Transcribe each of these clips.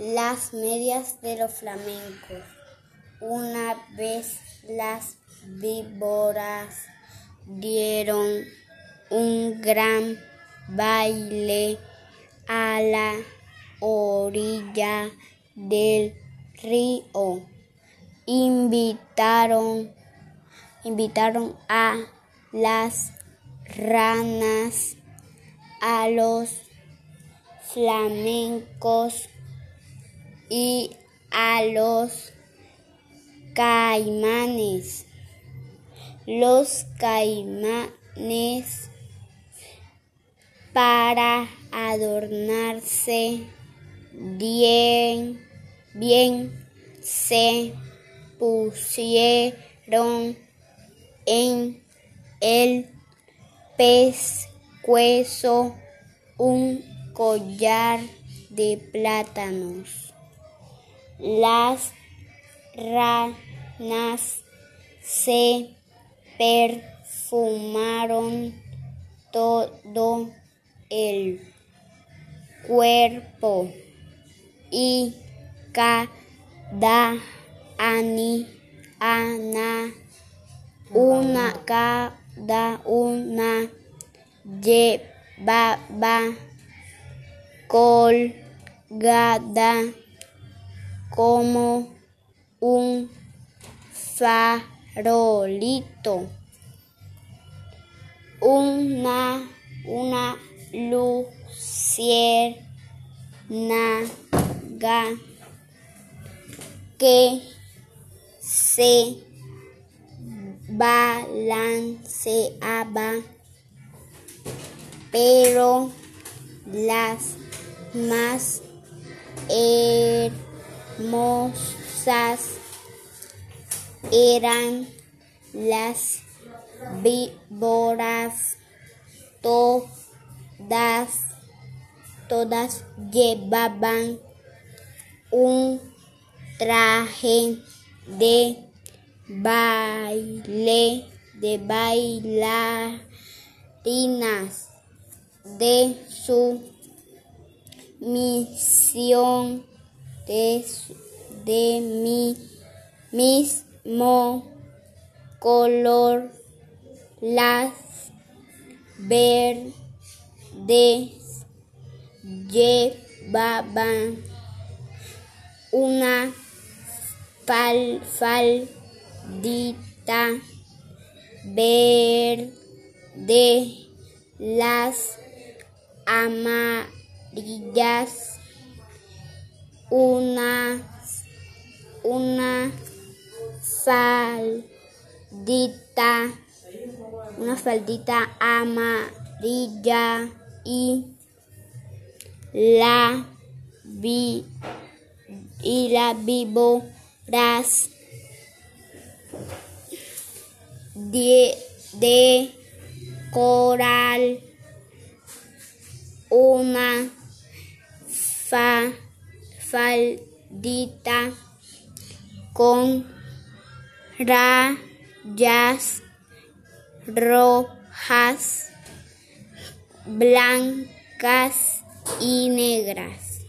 Las medias de los flamencos. Una vez las víboras dieron un gran baile a la orilla del río. Invitaron, invitaron a las ranas, a los flamencos y a los caimanes. Los caimanes para adornarse bien, bien se pusieron en el pescuezo un collar de plátanos. Las ranas se perfumaron todo el cuerpo y cada ani, ana, una, cada una llevaba colgada como un farolito, una, una luciérnaga que se balanceaba, pero las más hermosas eran las víboras, todas, todas llevaban un traje de baile, de bailarinas. De su misión de, de mi mismo color las verdes llevaban una fal, faldita verde las amarillas una una faldita una faldita amarilla y la vi y la víboras de, de coral una fa, faldita con rayas rojas, blancas y negras.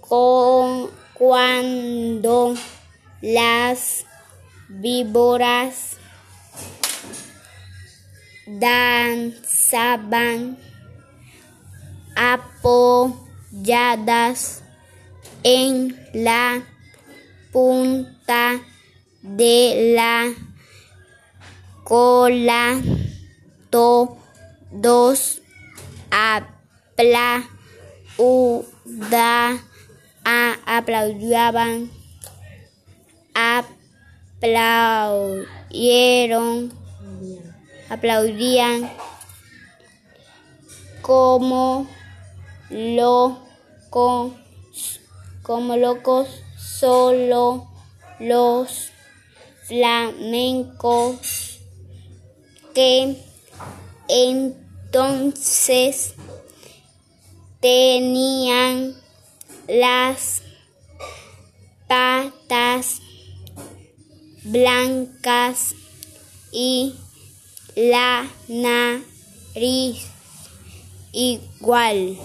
Con, cuando las víboras danzaban apoyadas en la punta de la cola. Todos aplaudían aplaudieron aplaudían como locos como locos solo los flamencos que entonces tenían las patas blancas y la nariz igual.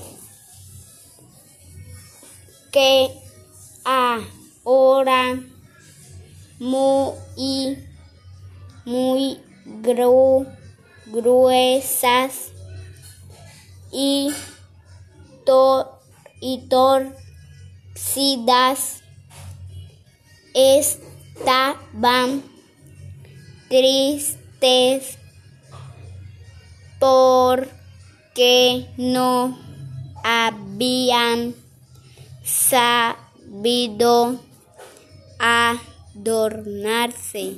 que ahora muy, muy gru- gruesas y, to- y torcidas. Estaban tristes porque no habían sabido adornarse.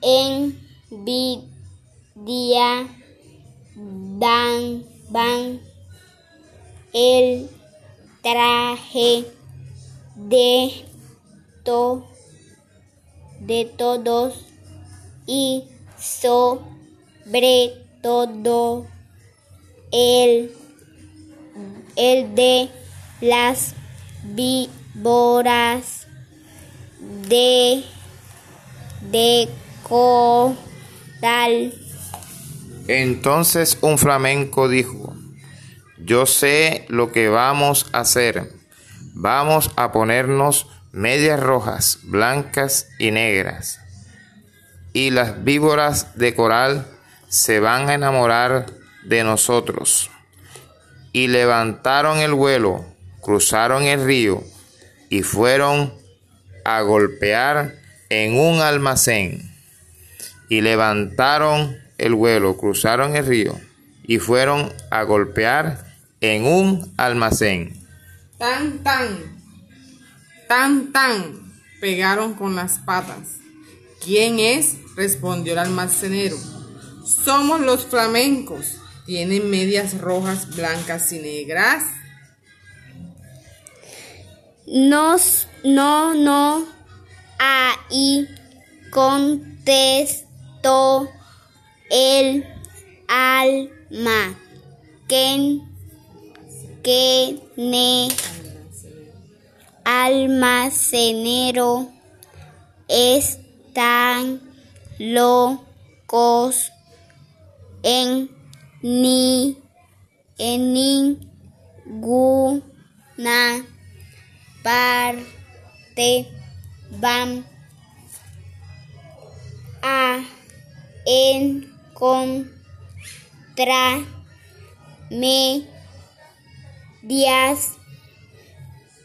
Envidia dan van el traje de to de todos y sobre todo el, el de las víboras de, de coral. Entonces un flamenco dijo, yo sé lo que vamos a hacer. Vamos a ponernos medias rojas, blancas y negras. Y las víboras de coral se van a enamorar de nosotros. Y levantaron el vuelo, cruzaron el río y fueron a golpear en un almacén. Y levantaron el vuelo, cruzaron el río y fueron a golpear en un almacén. Tan, tan, tan, tan, pegaron con las patas. ¿Quién es? respondió el almacenero. Somos los flamencos. ¿Tienen medias rojas, blancas y negras? Nos, no, no, ahí contestó el alma. Que, que ne, almacenero están locos en ni en ninguna parte van a encontrar medias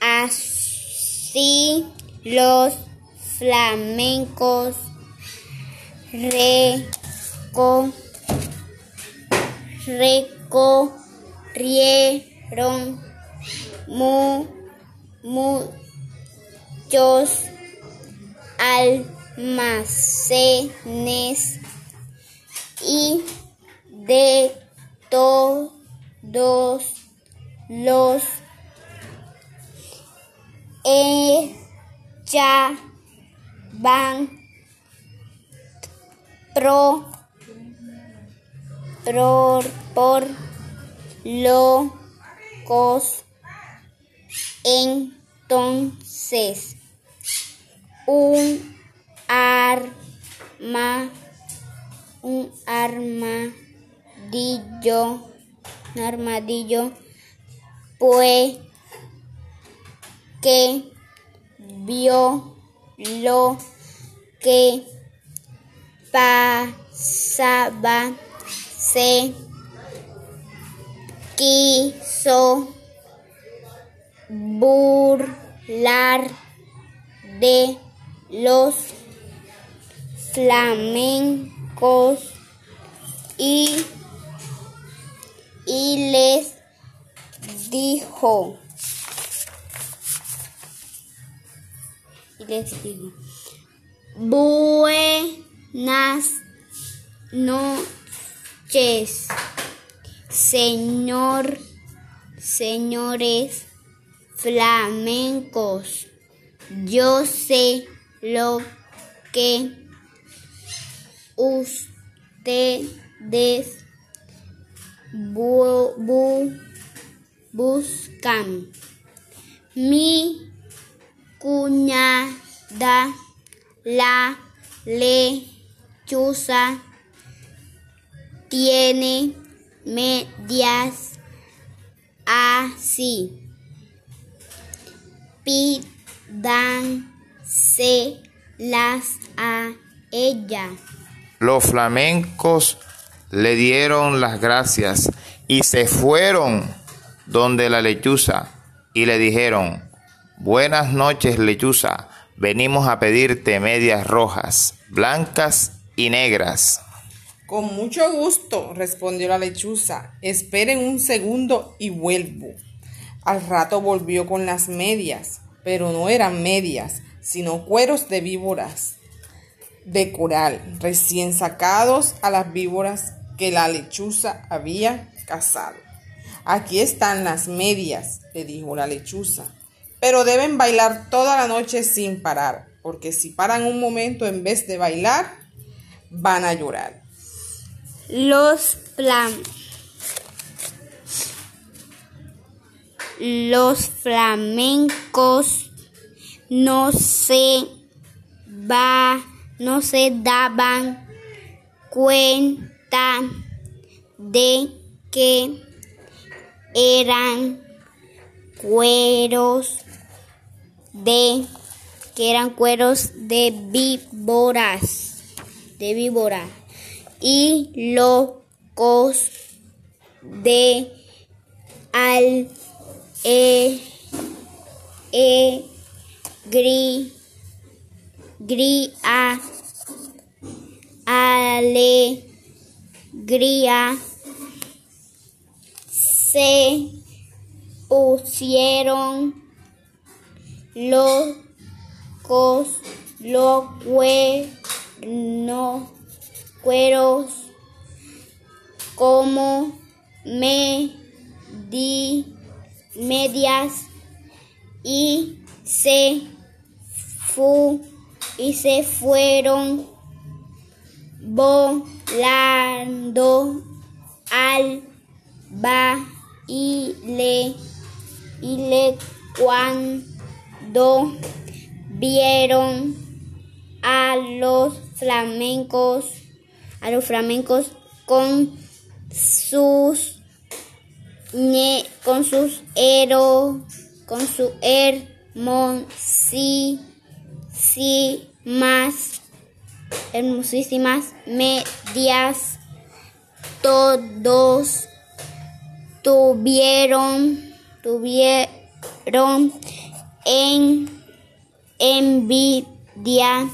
así los flamencos reco, recorrieron mu, muchos almacenes y de todos los echaban pro, pro por locos entonces un arma un armadillo un armadillo pues que vio lo que pasaba. Se quiso burlar de los flamencos y, y les dijo y les dijo buenas noches señor señores flamencos yo sé lo que ustedes bu- bu- buscan. Mi cuñada, la lechuza, tiene medias así. Pídanselas a ella. Los flamencos le dieron las gracias y se fueron donde la lechuza y le dijeron, Buenas noches lechuza, venimos a pedirte medias rojas, blancas y negras. Con mucho gusto, respondió la lechuza. Esperen un segundo y vuelvo. Al rato volvió con las medias, pero no eran medias, sino cueros de víboras de coral, recién sacados a las víboras que la lechuza había cazado. Aquí están las medias, le dijo la lechuza, pero deben bailar toda la noche sin parar, porque si paran un momento en vez de bailar, van a llorar. Los plan los flamencos no se va no se daban cuenta de que eran cueros de que eran cueros de víboras de víbora y locos de al e, e gri gria alegría se pusieron locos los cuernos cueros como me di medias y se fu y se fueron volando al baile. Y le cuando vieron a los flamencos a los flamencos con sus con sus ero con su hermosísimas hermosísimas medias todos tuvieron tuvieron en envidia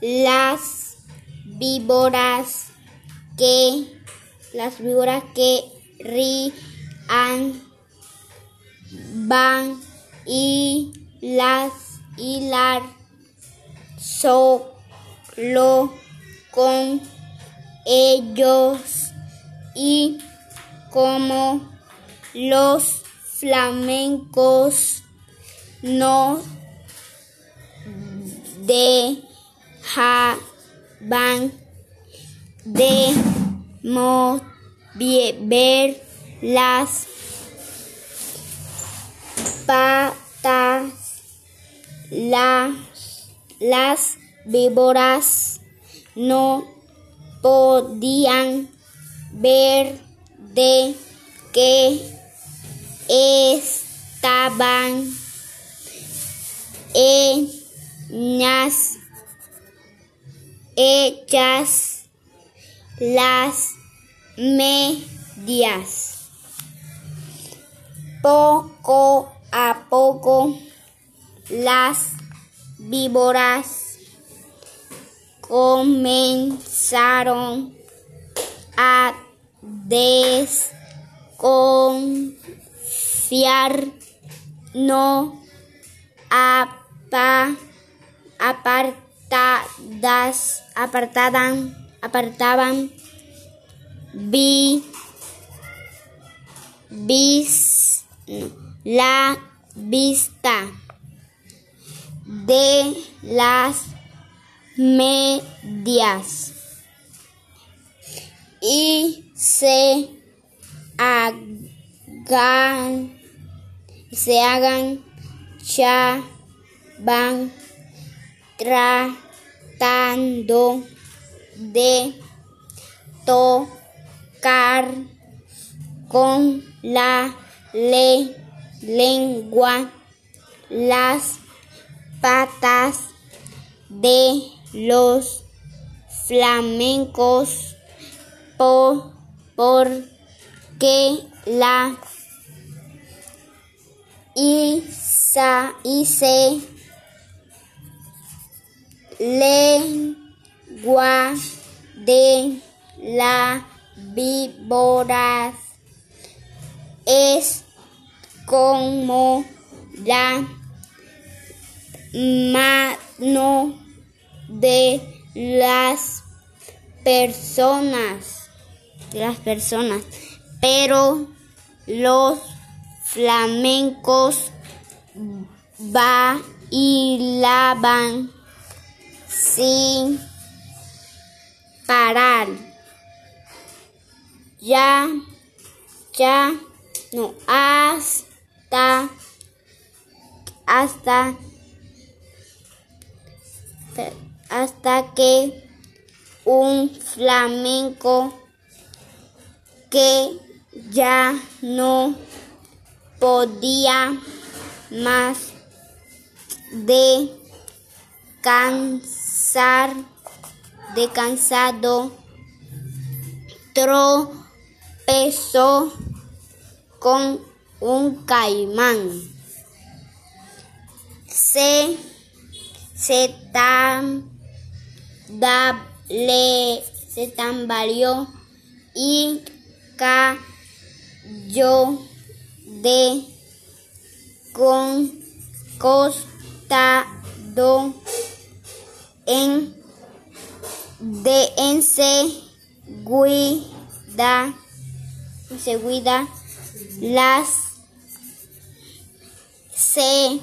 las víboras que las víboras que rían van y las hilar solo con ellos y como los flamencos no dejaban de ver las patas, las, las víboras no podían ver de que estaban hechas las medias. Poco a poco las víboras comenzaron a desconfiar, no apartadas, apartaban, apartaban vi, vis, la vista de las medias y se hagan se hagan ya van tratando de con la le- lengua, las patas de los flamencos por, porque la isa, hice lengua de la víbora es como la mano de las personas las personas. Pero los flamencos bailaban sin parar ya ya no hasta hasta hasta que un flamenco que ya no podía más de cansar de cansado tropezó con un caimán. Se se se tambaleó y cayó de con costado en de enseguida enseguida las segui,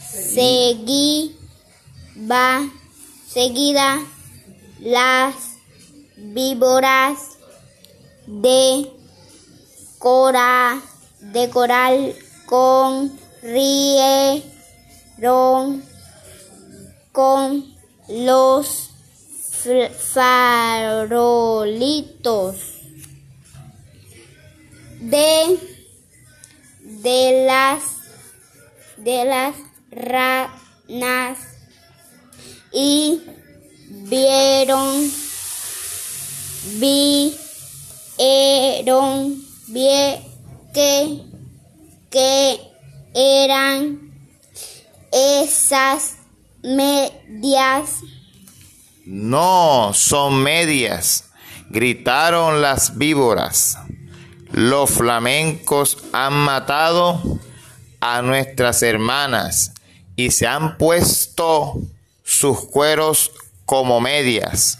segui, va, seguida las víboras de cora, de coral con rieron con los farolitos de de las de las ranas y vieron vieron vie que que eran esas medias No, son medias, gritaron las víboras. Los flamencos han matado a nuestras hermanas y se han puesto sus cueros como medias.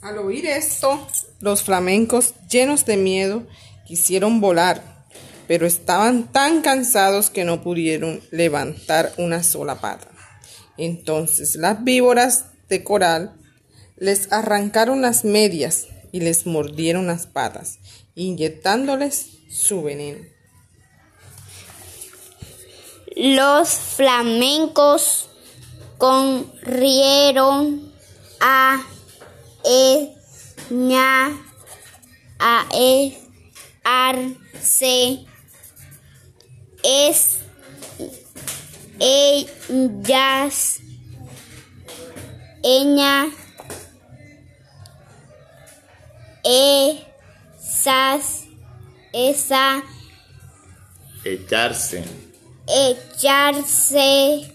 Al oír esto, los flamencos, llenos de miedo, quisieron volar, pero estaban tan cansados que no pudieron levantar una sola pata. Entonces las víboras de coral les arrancaron las medias y les mordieron las patas, inyectándoles su veneno. Los flamencos corrieron a Eña, a e- Arce. Es ellas, ella, esas, esa, Echarse. echarse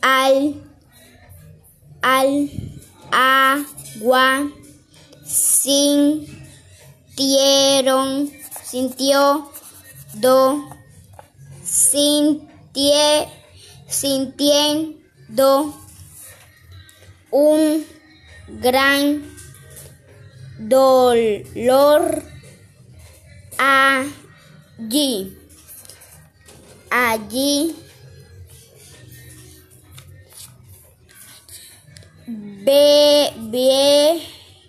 al al agua sintieron sintió do sintie, sintiendo un gran dolor allí. Allí.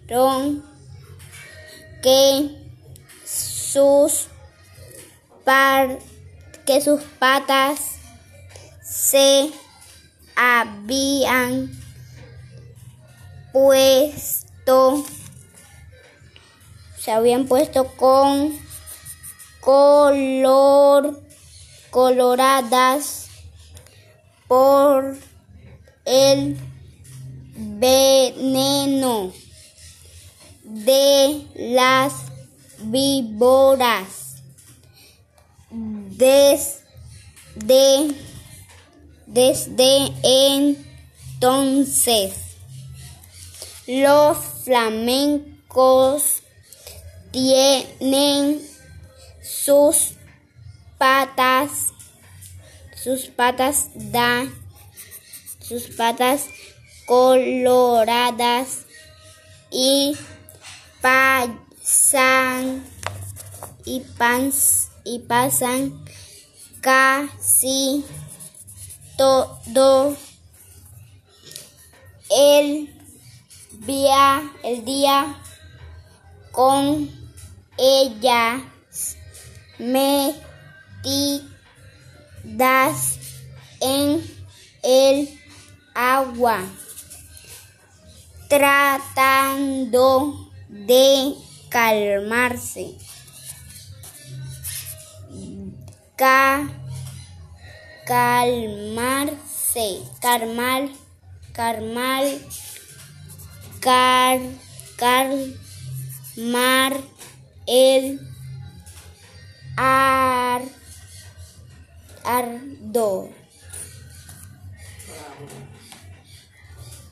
Vieron que sus par- que sus patas se habían se habían puesto con color coloradas por el veneno de las víboras. Desde, desde entonces, los flamencos tienen sus patas, sus patas da, sus patas coloradas y pasan y, pans, y pasan casi todo el día, el día con ellas metidas en el agua tratando de calmarse. Ca calmarse, calmar, calmar, car, calmar el ar, ardor.